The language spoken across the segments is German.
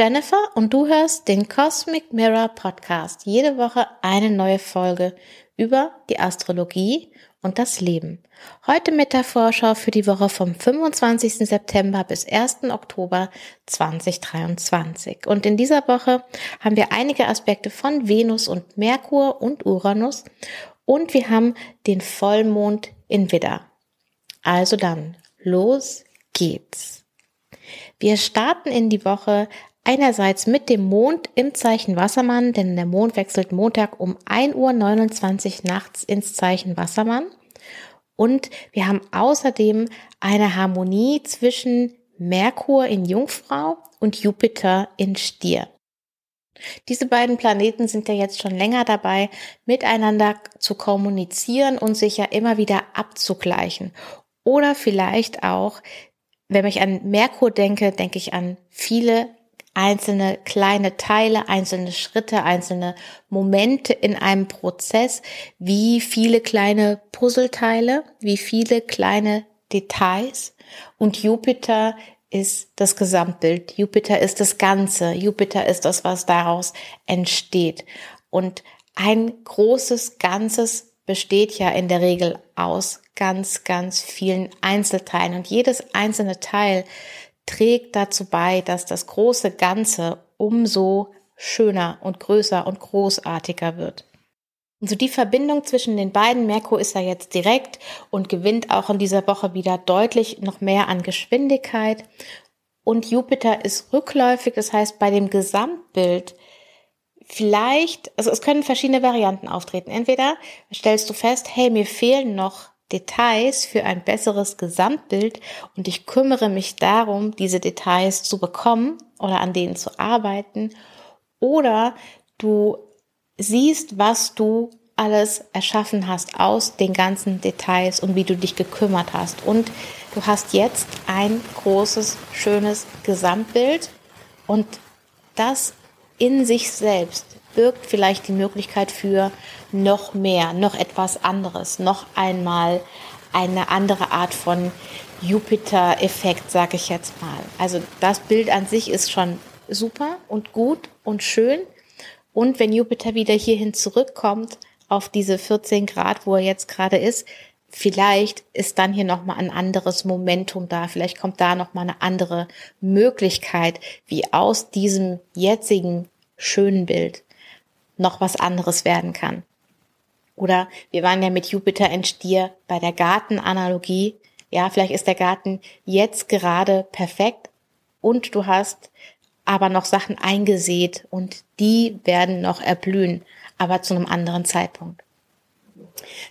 Jennifer und du hörst den Cosmic Mirror Podcast. Jede Woche eine neue Folge über die Astrologie und das Leben. Heute mit der Vorschau für die Woche vom 25. September bis 1. Oktober 2023. Und in dieser Woche haben wir einige Aspekte von Venus und Merkur und Uranus und wir haben den Vollmond in Widder. Also dann, los geht's. Wir starten in die Woche einerseits mit dem Mond im Zeichen Wassermann, denn der Mond wechselt Montag um 1.29 Uhr nachts ins Zeichen Wassermann. Und wir haben außerdem eine Harmonie zwischen Merkur in Jungfrau und Jupiter in Stier. Diese beiden Planeten sind ja jetzt schon länger dabei, miteinander zu kommunizieren und sich ja immer wieder abzugleichen. Oder vielleicht auch, wenn ich an Merkur denke, denke ich an viele einzelne kleine Teile, einzelne Schritte, einzelne Momente in einem Prozess, wie viele kleine Puzzleteile, wie viele kleine Details. Und Jupiter ist das Gesamtbild. Jupiter ist das Ganze. Jupiter ist das, was daraus entsteht. Und ein großes Ganzes besteht ja in der Regel aus ganz, ganz vielen Einzelteilen. Und jedes einzelne Teil trägt dazu bei, dass das große Ganze umso schöner und größer und großartiger wird. Und so die Verbindung zwischen den beiden, Merkur ist ja jetzt direkt und gewinnt auch in dieser Woche wieder deutlich noch mehr an Geschwindigkeit. Und Jupiter ist rückläufig, das heißt bei dem Gesamtbild vielleicht, also es können verschiedene Varianten auftreten. Entweder stellst du fest, hey, mir fehlen noch Details für ein besseres Gesamtbild und ich kümmere mich darum, diese Details zu bekommen oder an denen zu arbeiten. Oder du siehst, was du alles erschaffen hast aus den ganzen Details und wie du dich gekümmert hast. Und du hast jetzt ein großes, schönes Gesamtbild und das in sich selbst birgt vielleicht die Möglichkeit für noch mehr, noch etwas anderes, noch einmal eine andere Art von Jupiter-Effekt, sage ich jetzt mal. Also das Bild an sich ist schon super und gut und schön. Und wenn Jupiter wieder hierhin zurückkommt, auf diese 14 Grad, wo er jetzt gerade ist, vielleicht ist dann hier nochmal ein anderes Momentum da. Vielleicht kommt da nochmal eine andere Möglichkeit, wie aus diesem jetzigen schönen Bild noch was anderes werden kann. Oder wir waren ja mit Jupiter in Stier bei der Gartenanalogie. Ja, vielleicht ist der Garten jetzt gerade perfekt und du hast aber noch Sachen eingesät und die werden noch erblühen, aber zu einem anderen Zeitpunkt.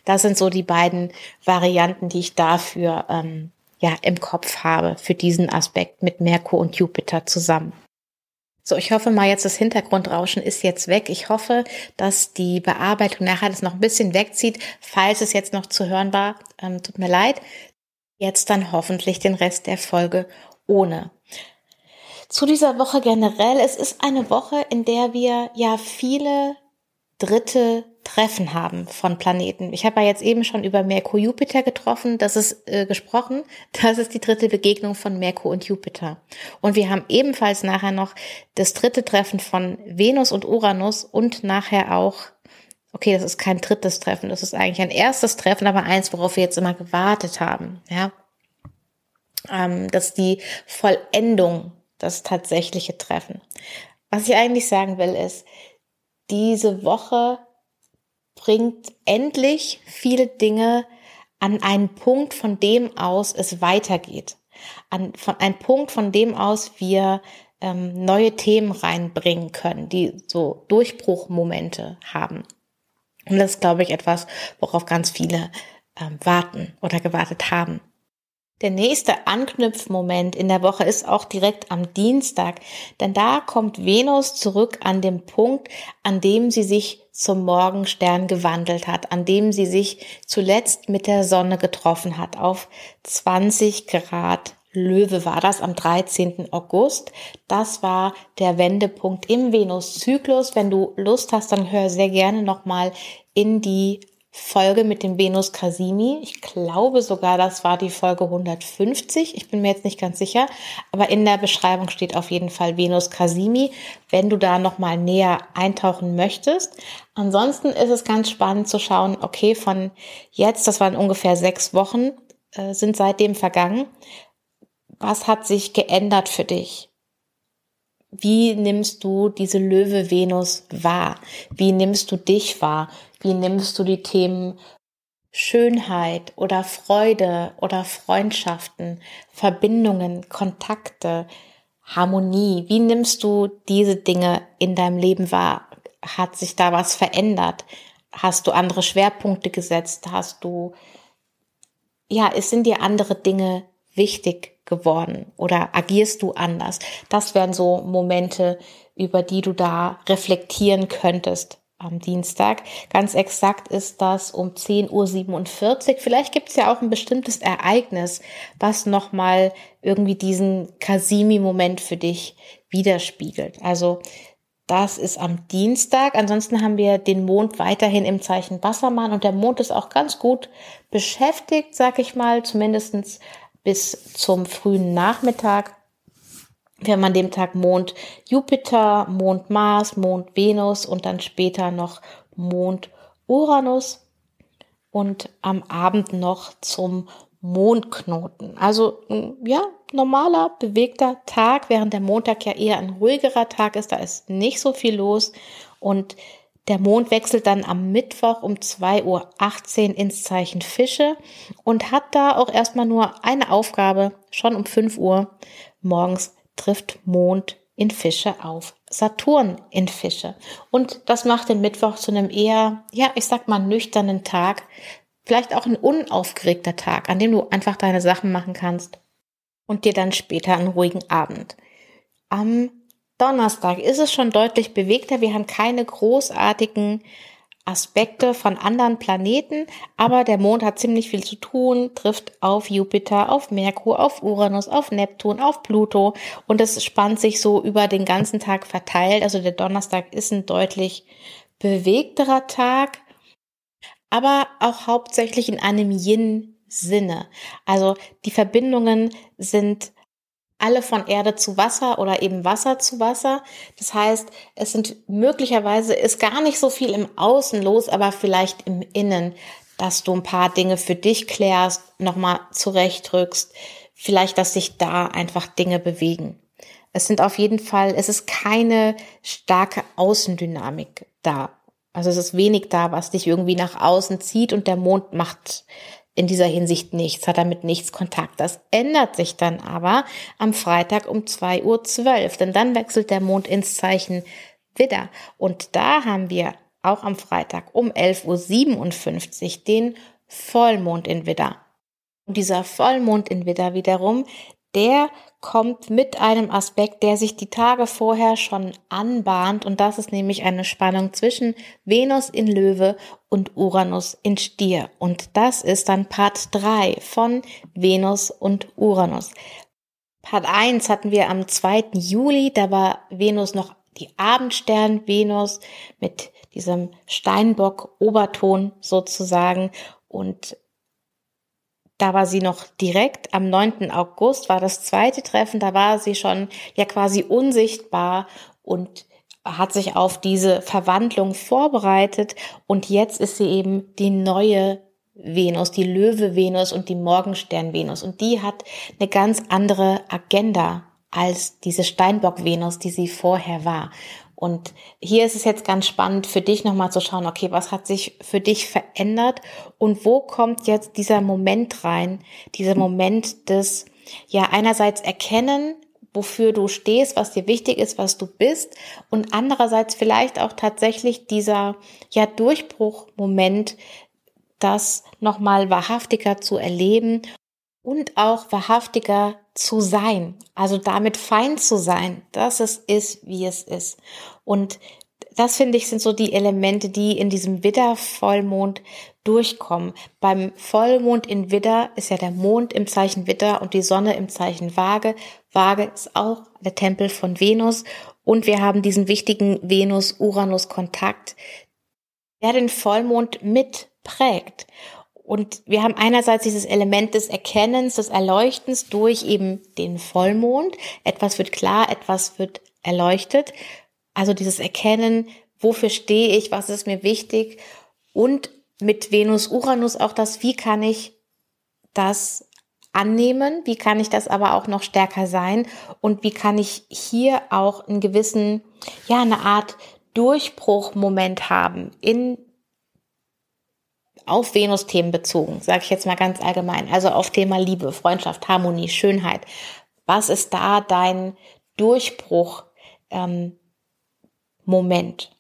Das sind so die beiden Varianten, die ich dafür ähm, ja im Kopf habe für diesen Aspekt mit Merkur und Jupiter zusammen. So, ich hoffe mal jetzt, das Hintergrundrauschen ist jetzt weg. Ich hoffe, dass die Bearbeitung nachher das noch ein bisschen wegzieht. Falls es jetzt noch zu hören war, ähm, tut mir leid. Jetzt dann hoffentlich den Rest der Folge ohne. Zu dieser Woche generell. Es ist eine Woche, in der wir ja viele dritte Treffen haben von Planeten. Ich habe ja jetzt eben schon über Merkur Jupiter getroffen, das ist äh, gesprochen. Das ist die dritte Begegnung von Merkur und Jupiter. Und wir haben ebenfalls nachher noch das dritte Treffen von Venus und Uranus und nachher auch Okay, das ist kein drittes Treffen, das ist eigentlich ein erstes Treffen, aber eins, worauf wir jetzt immer gewartet haben. Ja, ähm, das ist die Vollendung, das tatsächliche Treffen. Was ich eigentlich sagen will, ist, diese Woche bringt endlich viele Dinge an einen Punkt, von dem aus es weitergeht. An von ein Punkt, von dem aus wir ähm, neue Themen reinbringen können, die so Durchbruchmomente haben. Und das ist, glaube ich, etwas, worauf ganz viele ähm, warten oder gewartet haben. Der nächste Anknüpfmoment in der Woche ist auch direkt am Dienstag, denn da kommt Venus zurück an dem Punkt, an dem sie sich zum Morgenstern gewandelt hat, an dem sie sich zuletzt mit der Sonne getroffen hat. Auf 20 Grad Löwe war das am 13. August. Das war der Wendepunkt im Venuszyklus. Wenn du Lust hast, dann hör sehr gerne nochmal in die Folge mit dem Venus Casimi. Ich glaube sogar, das war die Folge 150. Ich bin mir jetzt nicht ganz sicher, aber in der Beschreibung steht auf jeden Fall Venus Casimi, wenn du da nochmal näher eintauchen möchtest. Ansonsten ist es ganz spannend zu schauen, okay, von jetzt, das waren ungefähr sechs Wochen, äh, sind seitdem vergangen. Was hat sich geändert für dich? Wie nimmst du diese Löwe Venus wahr? Wie nimmst du dich wahr? Wie nimmst du die Themen Schönheit oder Freude oder Freundschaften, Verbindungen, Kontakte, Harmonie? Wie nimmst du diese Dinge in deinem Leben wahr? Hat sich da was verändert? Hast du andere Schwerpunkte gesetzt? Hast du, ja, es sind dir andere Dinge wichtig geworden oder agierst du anders? Das wären so Momente, über die du da reflektieren könntest am Dienstag. Ganz exakt ist das um 10.47 Uhr. Vielleicht gibt es ja auch ein bestimmtes Ereignis, was nochmal irgendwie diesen Kasimi-Moment für dich widerspiegelt. Also das ist am Dienstag. Ansonsten haben wir den Mond weiterhin im Zeichen Wassermann und der Mond ist auch ganz gut beschäftigt, sag ich mal, zumindestens bis zum frühen Nachmittag. Wir haben an dem Tag Mond Jupiter, Mond Mars, Mond Venus und dann später noch Mond Uranus und am Abend noch zum Mondknoten. Also ja, normaler, bewegter Tag, während der Montag ja eher ein ruhigerer Tag ist, da ist nicht so viel los und der Mond wechselt dann am Mittwoch um 2.18 Uhr ins Zeichen Fische und hat da auch erstmal nur eine Aufgabe, schon um 5 Uhr morgens trifft Mond in Fische auf Saturn in Fische. Und das macht den Mittwoch zu einem eher, ja, ich sag mal, nüchternen Tag. Vielleicht auch ein unaufgeregter Tag, an dem du einfach deine Sachen machen kannst und dir dann später einen ruhigen Abend. Am Donnerstag ist es schon deutlich bewegter. Wir haben keine großartigen Aspekte von anderen Planeten, aber der Mond hat ziemlich viel zu tun, trifft auf Jupiter, auf Merkur, auf Uranus, auf Neptun, auf Pluto und es spannt sich so über den ganzen Tag verteilt. Also der Donnerstag ist ein deutlich bewegterer Tag, aber auch hauptsächlich in einem Yin-Sinne. Also die Verbindungen sind alle von Erde zu Wasser oder eben Wasser zu Wasser. Das heißt, es sind möglicherweise ist gar nicht so viel im Außen los, aber vielleicht im Innen, dass du ein paar Dinge für dich klärst, nochmal zurechtrückst, vielleicht, dass sich da einfach Dinge bewegen. Es sind auf jeden Fall, es ist keine starke Außendynamik da. Also es ist wenig da, was dich irgendwie nach außen zieht und der Mond macht in dieser Hinsicht nichts, hat damit nichts Kontakt. Das ändert sich dann aber am Freitag um 2.12 Uhr, denn dann wechselt der Mond ins Zeichen Widder. Und da haben wir auch am Freitag um 11.57 Uhr den Vollmond in Widder. Und dieser Vollmond in Widder wiederum, der kommt mit einem Aspekt, der sich die Tage vorher schon anbahnt und das ist nämlich eine Spannung zwischen Venus in Löwe und Uranus in Stier und das ist dann Part 3 von Venus und Uranus. Part 1 hatten wir am 2. Juli, da war Venus noch die Abendstern Venus mit diesem Steinbock Oberton sozusagen und da war sie noch direkt am 9. August, war das zweite Treffen, da war sie schon ja quasi unsichtbar und hat sich auf diese Verwandlung vorbereitet und jetzt ist sie eben die neue Venus, die Löwe Venus und die Morgenstern Venus und die hat eine ganz andere Agenda als diese Steinbock Venus, die sie vorher war. Und hier ist es jetzt ganz spannend für dich nochmal zu schauen, okay, was hat sich für dich verändert und wo kommt jetzt dieser Moment rein, dieser Moment des, ja, einerseits erkennen, wofür du stehst, was dir wichtig ist, was du bist und andererseits vielleicht auch tatsächlich dieser, ja, Durchbruchmoment, das nochmal wahrhaftiger zu erleben und auch wahrhaftiger zu sein, also damit fein zu sein, dass es ist, wie es ist. Und das finde ich sind so die Elemente, die in diesem Widder-Vollmond durchkommen. Beim Vollmond in Widder ist ja der Mond im Zeichen Widder und die Sonne im Zeichen Waage. Waage ist auch der Tempel von Venus und wir haben diesen wichtigen Venus-Uranus-Kontakt, der den Vollmond mit prägt. Und wir haben einerseits dieses Element des Erkennens, des Erleuchtens durch eben den Vollmond. Etwas wird klar, etwas wird erleuchtet. Also dieses Erkennen, wofür stehe ich, was ist mir wichtig. Und mit Venus, Uranus auch das, wie kann ich das annehmen, wie kann ich das aber auch noch stärker sein und wie kann ich hier auch einen gewissen, ja, eine Art Durchbruchmoment haben in auf Venus-Themen bezogen, sage ich jetzt mal ganz allgemein, also auf Thema Liebe, Freundschaft, Harmonie, Schönheit. Was ist da dein Durchbruch ähm, Moment?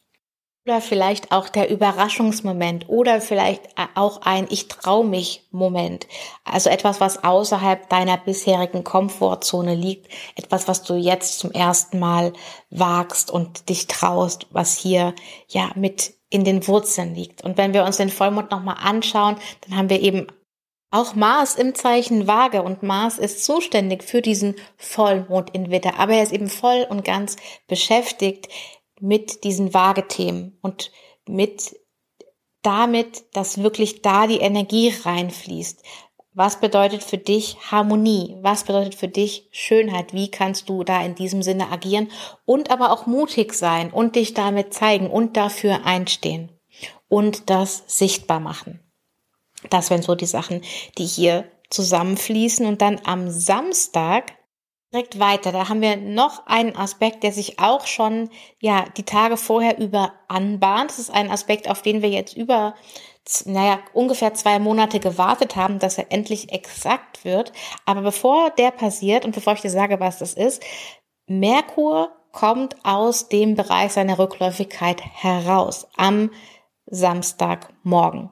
Oder vielleicht auch der Überraschungsmoment oder vielleicht auch ein Ich trau mich Moment. Also etwas, was außerhalb deiner bisherigen Komfortzone liegt. Etwas, was du jetzt zum ersten Mal wagst und dich traust, was hier ja mit in den Wurzeln liegt. Und wenn wir uns den Vollmond nochmal anschauen, dann haben wir eben auch Mars im Zeichen Waage und Mars ist zuständig für diesen Vollmond in Witter, aber er ist eben voll und ganz beschäftigt mit diesen Waage-Themen und mit damit, dass wirklich da die Energie reinfließt. Was bedeutet für dich Harmonie? Was bedeutet für dich Schönheit? Wie kannst du da in diesem Sinne agieren und aber auch mutig sein und dich damit zeigen und dafür einstehen und das sichtbar machen? Das wären so die Sachen, die hier zusammenfließen und dann am Samstag direkt weiter. Da haben wir noch einen Aspekt, der sich auch schon, ja, die Tage vorher über anbahnt. Das ist ein Aspekt, auf den wir jetzt über naja, ungefähr zwei Monate gewartet haben, dass er endlich exakt wird. Aber bevor der passiert und bevor ich dir sage, was das ist, Merkur kommt aus dem Bereich seiner Rückläufigkeit heraus am Samstagmorgen.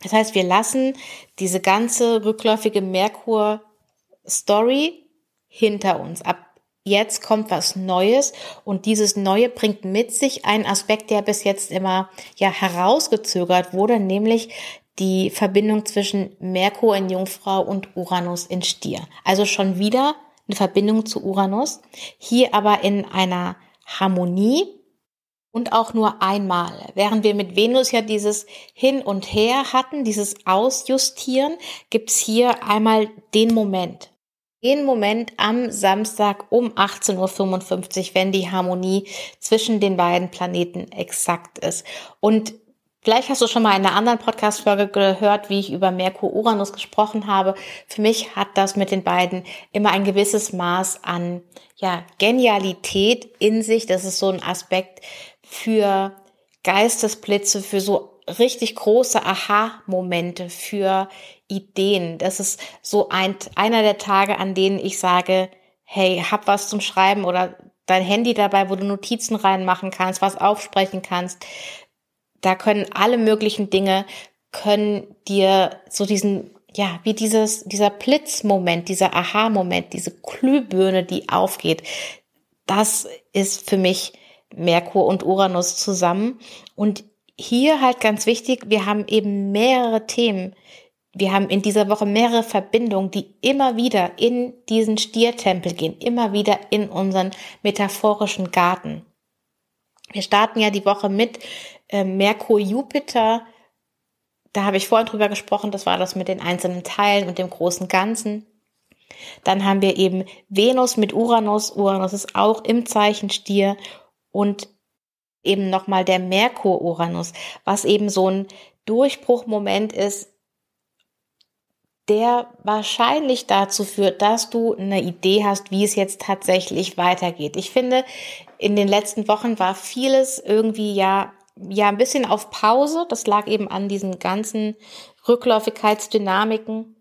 Das heißt, wir lassen diese ganze rückläufige Merkur-Story hinter uns. Ab jetzt kommt was Neues und dieses Neue bringt mit sich einen Aspekt, der bis jetzt immer ja herausgezögert wurde, nämlich die Verbindung zwischen Merkur in Jungfrau und Uranus in Stier. Also schon wieder eine Verbindung zu Uranus, hier aber in einer Harmonie und auch nur einmal. Während wir mit Venus ja dieses Hin und Her hatten, dieses Ausjustieren, gibt's hier einmal den Moment den Moment am Samstag um 18.55 Uhr, wenn die Harmonie zwischen den beiden Planeten exakt ist. Und Vielleicht hast du schon mal in einer anderen Podcast-Folge gehört, wie ich über Merkur-Uranus gesprochen habe. Für mich hat das mit den beiden immer ein gewisses Maß an, ja, Genialität in sich. Das ist so ein Aspekt für Geistesblitze, für so richtig große Aha-Momente, für Ideen. Das ist so ein, einer der Tage, an denen ich sage, hey, hab was zum Schreiben oder dein Handy dabei, wo du Notizen reinmachen kannst, was aufsprechen kannst. Da können alle möglichen Dinge, können dir so diesen, ja, wie dieses, dieser Blitzmoment, dieser Aha-Moment, diese Glühbirne, die aufgeht. Das ist für mich Merkur und Uranus zusammen. Und hier halt ganz wichtig, wir haben eben mehrere Themen, wir haben in dieser Woche mehrere Verbindungen, die immer wieder in diesen Stiertempel gehen, immer wieder in unseren metaphorischen Garten. Wir starten ja die Woche mit äh, Merkur Jupiter. Da habe ich vorhin drüber gesprochen, das war das mit den einzelnen Teilen und dem großen Ganzen. Dann haben wir eben Venus mit Uranus. Uranus ist auch im Zeichen Stier und eben nochmal der Merkur-Uranus, was eben so ein Durchbruchmoment ist, der wahrscheinlich dazu führt, dass du eine Idee hast, wie es jetzt tatsächlich weitergeht. Ich finde, in den letzten Wochen war vieles irgendwie ja, ja ein bisschen auf Pause. Das lag eben an diesen ganzen Rückläufigkeitsdynamiken.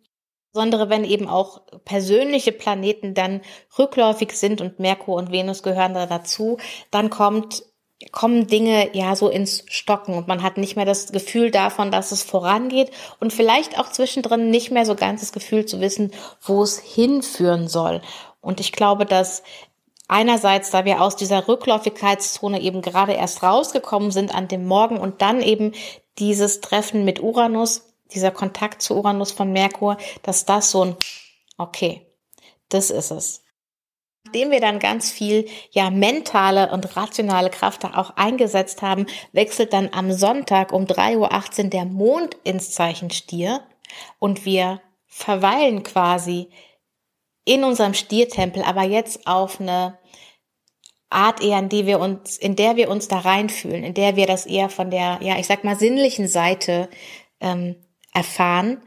Insbesondere wenn eben auch persönliche Planeten dann rückläufig sind und Merkur und Venus gehören da dazu, dann kommt kommen Dinge ja so ins Stocken und man hat nicht mehr das Gefühl davon, dass es vorangeht und vielleicht auch zwischendrin nicht mehr so ganz das Gefühl zu wissen, wo es hinführen soll. Und ich glaube, dass einerseits, da wir aus dieser Rückläufigkeitszone eben gerade erst rausgekommen sind an dem Morgen und dann eben dieses Treffen mit Uranus, dieser Kontakt zu Uranus von Merkur, dass das so ein, okay, das ist es Nachdem wir dann ganz viel ja mentale und rationale Kraft da auch eingesetzt haben, wechselt dann am Sonntag um 3.18 Uhr der Mond ins Zeichen Stier und wir verweilen quasi in unserem Stiertempel, aber jetzt auf eine Art eher, in die wir uns, in der wir uns da reinfühlen, in der wir das eher von der, ja, ich sag mal, sinnlichen Seite ähm, erfahren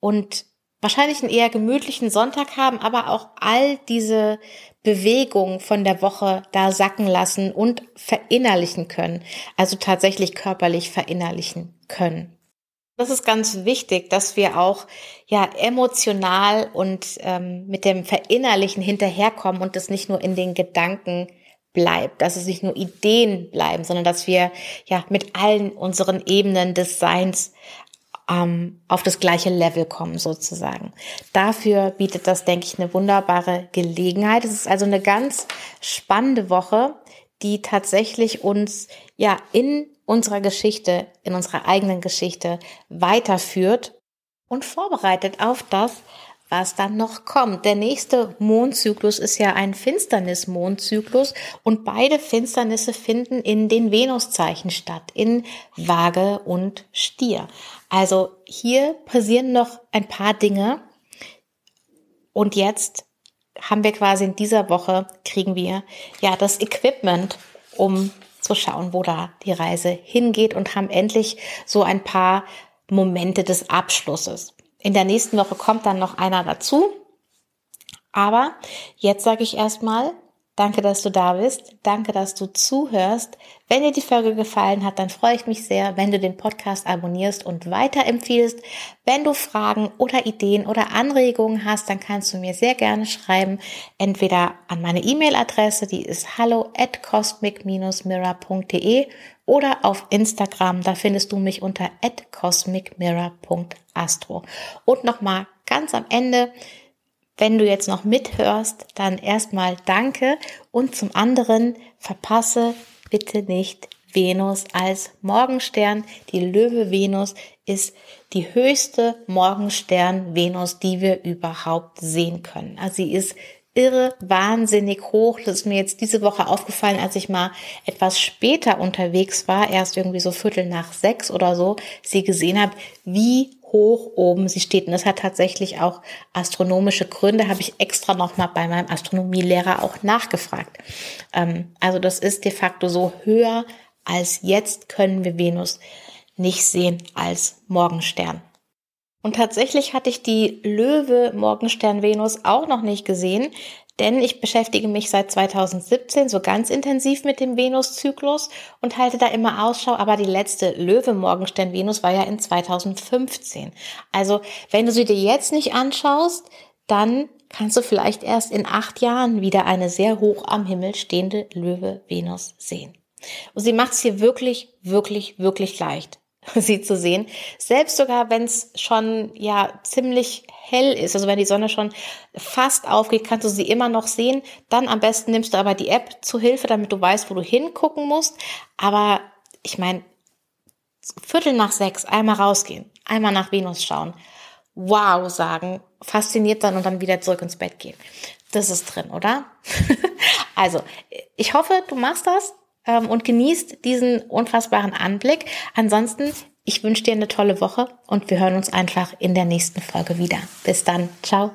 und wahrscheinlich einen eher gemütlichen Sonntag haben, aber auch all diese Bewegung von der Woche da sacken lassen und verinnerlichen können. Also tatsächlich körperlich verinnerlichen können. Das ist ganz wichtig, dass wir auch ja emotional und ähm, mit dem Verinnerlichen hinterherkommen und das nicht nur in den Gedanken bleibt, dass es nicht nur Ideen bleiben, sondern dass wir ja mit allen unseren Ebenen des Seins ähm, auf das gleiche Level kommen sozusagen. Dafür bietet das, denke ich, eine wunderbare Gelegenheit. Es ist also eine ganz spannende Woche, die tatsächlich uns ja in unserer Geschichte, in unserer eigenen Geschichte weiterführt und vorbereitet auf das, was dann noch kommt. Der nächste Mondzyklus ist ja ein Finsternis-Mondzyklus und beide Finsternisse finden in den Venuszeichen statt, in Waage und Stier. Also hier passieren noch ein paar Dinge und jetzt haben wir quasi in dieser Woche kriegen wir ja das Equipment, um zu schauen, wo da die Reise hingeht und haben endlich so ein paar Momente des Abschlusses. In der nächsten Woche kommt dann noch einer dazu. Aber jetzt sage ich erstmal, danke, dass du da bist. Danke, dass du zuhörst. Wenn dir die Folge gefallen hat, dann freue ich mich sehr, wenn du den Podcast abonnierst und weiterempfiehlst. Wenn du Fragen oder Ideen oder Anregungen hast, dann kannst du mir sehr gerne schreiben. Entweder an meine E-Mail-Adresse, die ist hallo at cosmic-mirror.de oder auf Instagram, da findest du mich unter at cosmicmirror.astro. Und nochmal ganz am Ende, wenn du jetzt noch mithörst, dann erstmal danke und zum anderen verpasse bitte nicht Venus als Morgenstern. Die Löwe Venus ist die höchste Morgenstern Venus, die wir überhaupt sehen können. Also sie ist irre, wahnsinnig hoch. Das ist mir jetzt diese Woche aufgefallen, als ich mal etwas später unterwegs war, erst irgendwie so Viertel nach sechs oder so, sie gesehen habe, wie hoch oben sie steht. Und das hat tatsächlich auch astronomische Gründe, habe ich extra nochmal bei meinem Astronomielehrer auch nachgefragt. Ähm, also das ist de facto so höher als jetzt können wir Venus nicht sehen als Morgenstern. Und tatsächlich hatte ich die Löwe Morgenstern Venus auch noch nicht gesehen, denn ich beschäftige mich seit 2017 so ganz intensiv mit dem Venuszyklus und halte da immer Ausschau, aber die letzte Löwe Morgenstern Venus war ja in 2015. Also, wenn du sie dir jetzt nicht anschaust, dann kannst du vielleicht erst in acht Jahren wieder eine sehr hoch am Himmel stehende Löwe Venus sehen. Und sie macht es hier wirklich, wirklich, wirklich leicht. sie zu sehen. Selbst sogar, wenn es schon ja ziemlich hell ist, also wenn die Sonne schon fast aufgeht, kannst du sie immer noch sehen. Dann am besten nimmst du aber die App zu Hilfe, damit du weißt, wo du hingucken musst. Aber ich meine, Viertel nach sechs, einmal rausgehen, einmal nach Venus schauen, wow sagen, fasziniert dann und dann wieder zurück ins Bett gehen. Das ist drin, oder? also, ich hoffe, du machst das ähm, und genießt diesen unfassbaren Anblick. Ansonsten, ich wünsche dir eine tolle Woche und wir hören uns einfach in der nächsten Folge wieder. Bis dann. Ciao.